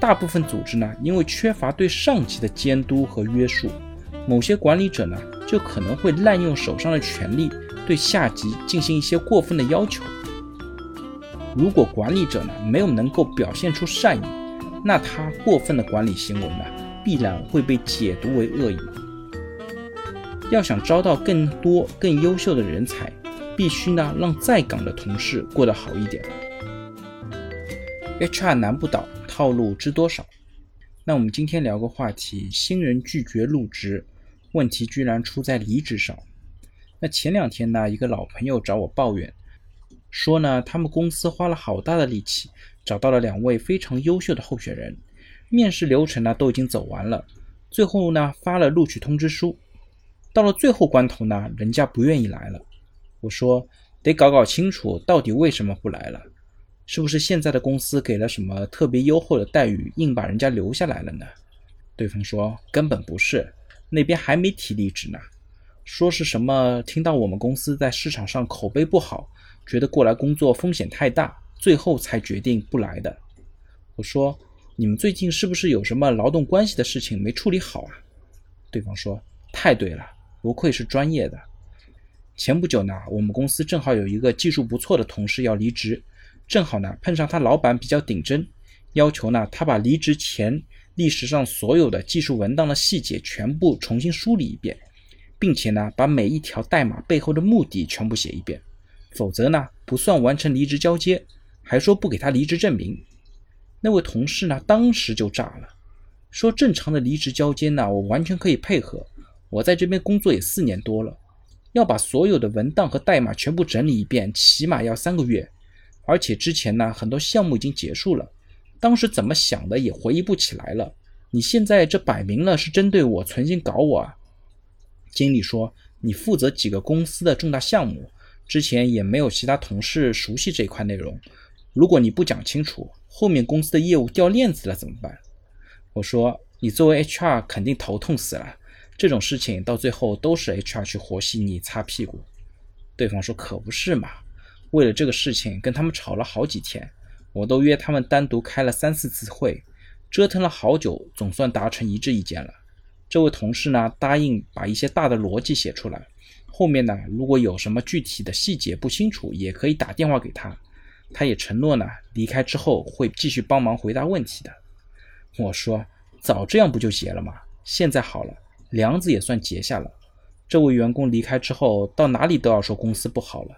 大部分组织呢，因为缺乏对上级的监督和约束，某些管理者呢，就可能会滥用手上的权力，对下级进行一些过分的要求。如果管理者呢，没有能够表现出善意，那他过分的管理行为呢，必然会被解读为恶意。要想招到更多更优秀的人才，必须呢让在岗的同事过得好一点。HR 难不倒，套路知多少？那我们今天聊个话题：新人拒绝入职，问题居然出在离职上。那前两天呢，一个老朋友找我抱怨，说呢他们公司花了好大的力气，找到了两位非常优秀的候选人，面试流程呢都已经走完了，最后呢发了录取通知书。到了最后关头呢，人家不愿意来了。我说得搞搞清楚，到底为什么不来了？是不是现在的公司给了什么特别优厚的待遇，硬把人家留下来了呢？对方说根本不是，那边还没提离职呢，说是什么听到我们公司在市场上口碑不好，觉得过来工作风险太大，最后才决定不来的。我说你们最近是不是有什么劳动关系的事情没处理好啊？对方说太对了。不愧是专业的。前不久呢，我们公司正好有一个技术不错的同事要离职，正好呢碰上他老板比较顶针，要求呢他把离职前历史上所有的技术文档的细节全部重新梳理一遍，并且呢把每一条代码背后的目的全部写一遍，否则呢不算完成离职交接，还说不给他离职证明。那位同事呢当时就炸了，说正常的离职交接呢我完全可以配合。我在这边工作也四年多了，要把所有的文档和代码全部整理一遍，起码要三个月。而且之前呢，很多项目已经结束了，当时怎么想的也回忆不起来了。你现在这摆明了是针对我，存心搞我啊！经理说，你负责几个公司的重大项目，之前也没有其他同事熟悉这一块内容。如果你不讲清楚，后面公司的业务掉链子了怎么办？我说，你作为 HR 肯定头痛死了。这种事情到最后都是 HR 去和稀泥擦屁股。对方说：“可不是嘛，为了这个事情跟他们吵了好几天，我都约他们单独开了三四次会，折腾了好久，总算达成一致意见了。这位同事呢，答应把一些大的逻辑写出来，后面呢，如果有什么具体的细节不清楚，也可以打电话给他。他也承诺呢，离开之后会继续帮忙回答问题的。”我说：“早这样不就结了吗？现在好了。”梁子也算结下了。这位员工离开之后，到哪里都要说公司不好了。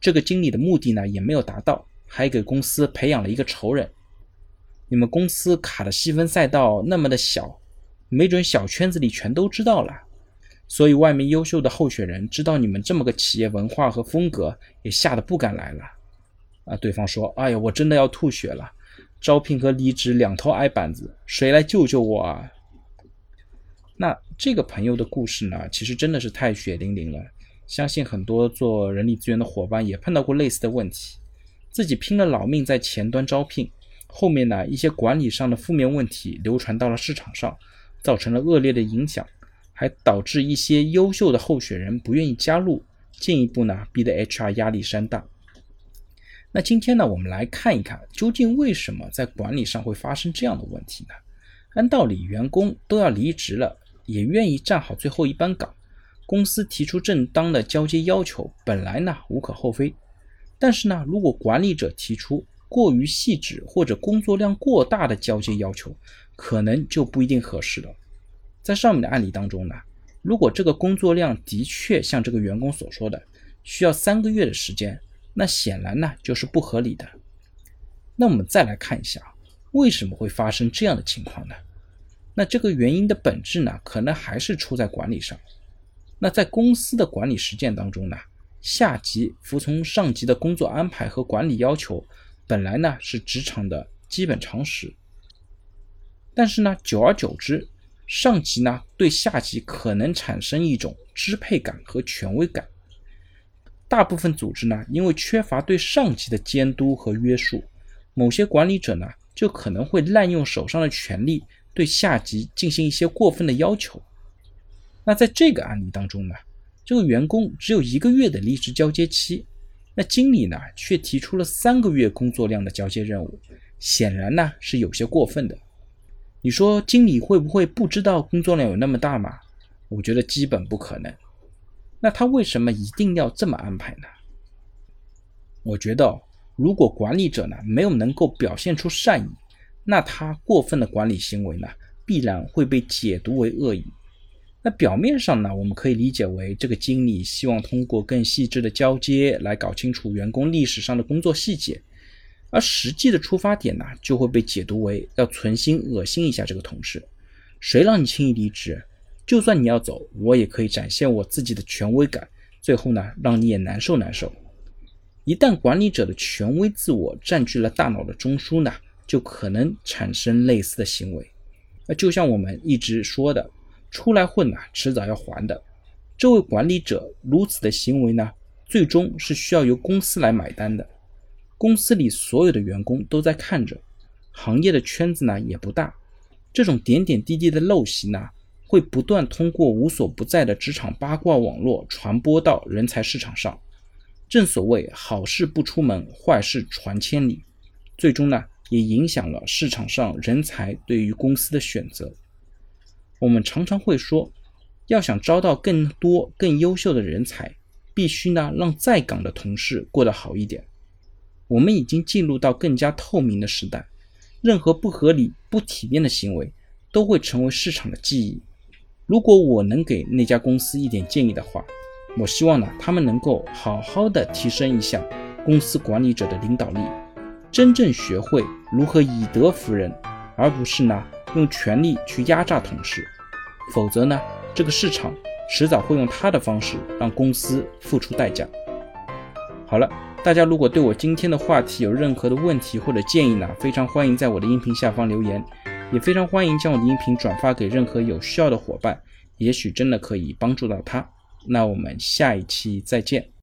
这个经理的目的呢也没有达到，还给公司培养了一个仇人。你们公司卡的细分赛道那么的小，没准小圈子里全都知道了。所以外面优秀的候选人知道你们这么个企业文化和风格，也吓得不敢来了。啊，对方说：“哎呀，我真的要吐血了，招聘和离职两头挨板子，谁来救救我啊？”那这个朋友的故事呢，其实真的是太血淋淋了。相信很多做人力资源的伙伴也碰到过类似的问题，自己拼了老命在前端招聘，后面呢一些管理上的负面问题流传到了市场上，造成了恶劣的影响，还导致一些优秀的候选人不愿意加入，进一步呢逼得 HR 压力山大。那今天呢，我们来看一看，究竟为什么在管理上会发生这样的问题呢？按道理，员工都要离职了。也愿意站好最后一班岗，公司提出正当的交接要求，本来呢无可厚非。但是呢，如果管理者提出过于细致或者工作量过大的交接要求，可能就不一定合适了。在上面的案例当中呢，如果这个工作量的确像这个员工所说的需要三个月的时间，那显然呢就是不合理的。那我们再来看一下，为什么会发生这样的情况呢？那这个原因的本质呢，可能还是出在管理上。那在公司的管理实践当中呢，下级服从上级的工作安排和管理要求，本来呢是职场的基本常识。但是呢，久而久之，上级呢对下级可能产生一种支配感和权威感。大部分组织呢，因为缺乏对上级的监督和约束，某些管理者呢就可能会滥用手上的权力。对下级进行一些过分的要求，那在这个案例当中呢，这个员工只有一个月的离职交接期，那经理呢却提出了三个月工作量的交接任务，显然呢是有些过分的。你说经理会不会不知道工作量有那么大吗？我觉得基本不可能。那他为什么一定要这么安排呢？我觉得，如果管理者呢没有能够表现出善意，那他过分的管理行为呢必然会被解读为恶意。那表面上呢，我们可以理解为这个经理希望通过更细致的交接来搞清楚员工历史上的工作细节，而实际的出发点呢就会被解读为要存心恶心一下这个同事。谁让你轻易离职？就算你要走，我也可以展现我自己的权威感，最后呢，让你也难受难受。一旦管理者的权威自我占据了大脑的中枢呢，就可能产生类似的行为。那就像我们一直说的，出来混呐，迟早要还的。这位管理者如此的行为呢，最终是需要由公司来买单的。公司里所有的员工都在看着，行业的圈子呢也不大，这种点点滴滴的陋习呢。会不断通过无所不在的职场八卦网络传播到人才市场上。正所谓好事不出门，坏事传千里，最终呢也影响了市场上人才对于公司的选择。我们常常会说，要想招到更多更优秀的人才，必须呢让在岗的同事过得好一点。我们已经进入到更加透明的时代，任何不合理、不体面的行为都会成为市场的记忆。如果我能给那家公司一点建议的话，我希望呢，他们能够好好的提升一下公司管理者的领导力，真正学会如何以德服人，而不是呢用权力去压榨同事。否则呢，这个市场迟早会用他的方式让公司付出代价。好了，大家如果对我今天的话题有任何的问题或者建议呢，非常欢迎在我的音频下方留言。也非常欢迎将我的音频转发给任何有需要的伙伴，也许真的可以帮助到他。那我们下一期再见。